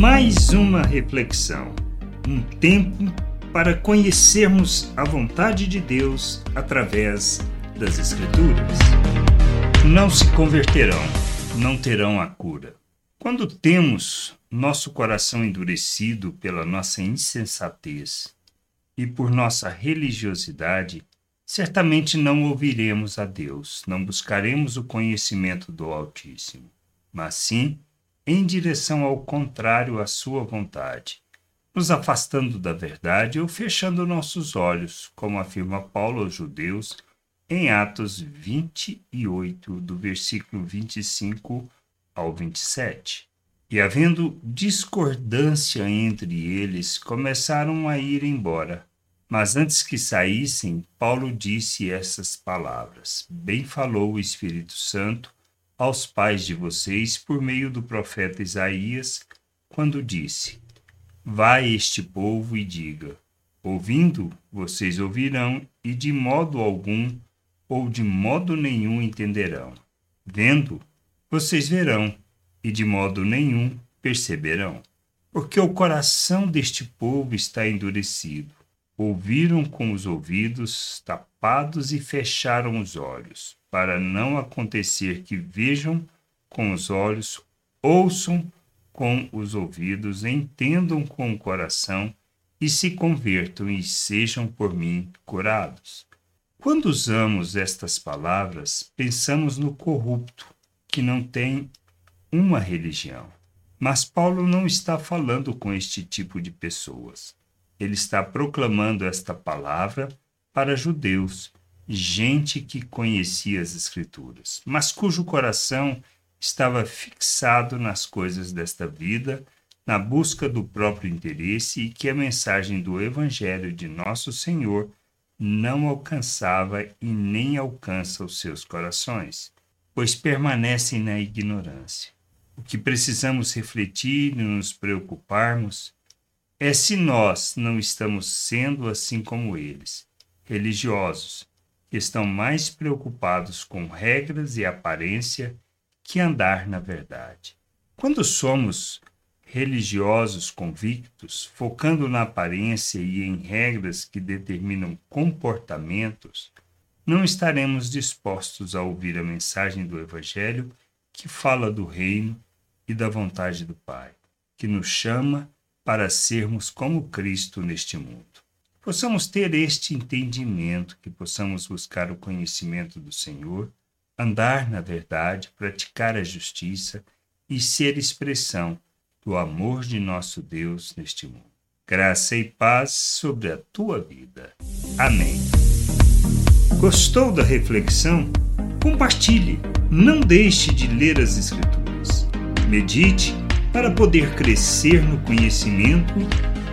Mais uma reflexão, um tempo para conhecermos a vontade de Deus através das Escrituras. Não se converterão, não terão a cura. Quando temos nosso coração endurecido pela nossa insensatez e por nossa religiosidade, certamente não ouviremos a Deus, não buscaremos o conhecimento do Altíssimo, mas sim em direção ao contrário à sua vontade, nos afastando da verdade ou fechando nossos olhos, como afirma Paulo aos Judeus em Atos 28, do versículo 25 ao 27. E havendo discordância entre eles, começaram a ir embora mas antes que saíssem, Paulo disse essas palavras: Bem falou o Espírito Santo aos pais de vocês por meio do profeta Isaías, quando disse: Vai este povo e diga: Ouvindo, vocês ouvirão, e de modo algum ou de modo nenhum entenderão. Vendo, vocês verão, e de modo nenhum perceberão. Porque o coração deste povo está endurecido ouviram com os ouvidos tapados e fecharam os olhos, para não acontecer que vejam com os olhos, ouçam com os ouvidos, entendam com o coração e se convertam e sejam por mim curados. Quando usamos estas palavras, pensamos no corrupto, que não tem uma religião. Mas Paulo não está falando com este tipo de pessoas ele está proclamando esta palavra para judeus, gente que conhecia as Escrituras, mas cujo coração estava fixado nas coisas desta vida, na busca do próprio interesse e que a mensagem do Evangelho de Nosso Senhor não alcançava e nem alcança os seus corações, pois permanecem na ignorância. O que precisamos refletir e nos preocuparmos é se nós não estamos sendo assim como eles, religiosos, estão mais preocupados com regras e aparência que andar na verdade. Quando somos religiosos convictos, focando na aparência e em regras que determinam comportamentos, não estaremos dispostos a ouvir a mensagem do Evangelho que fala do reino e da vontade do Pai, que nos chama para sermos como Cristo neste mundo. Possamos ter este entendimento, que possamos buscar o conhecimento do Senhor, andar na verdade, praticar a justiça e ser expressão do amor de nosso Deus neste mundo. Graça e paz sobre a tua vida. Amém. Gostou da reflexão? Compartilhe. Não deixe de ler as Escrituras. Medite para poder crescer no conhecimento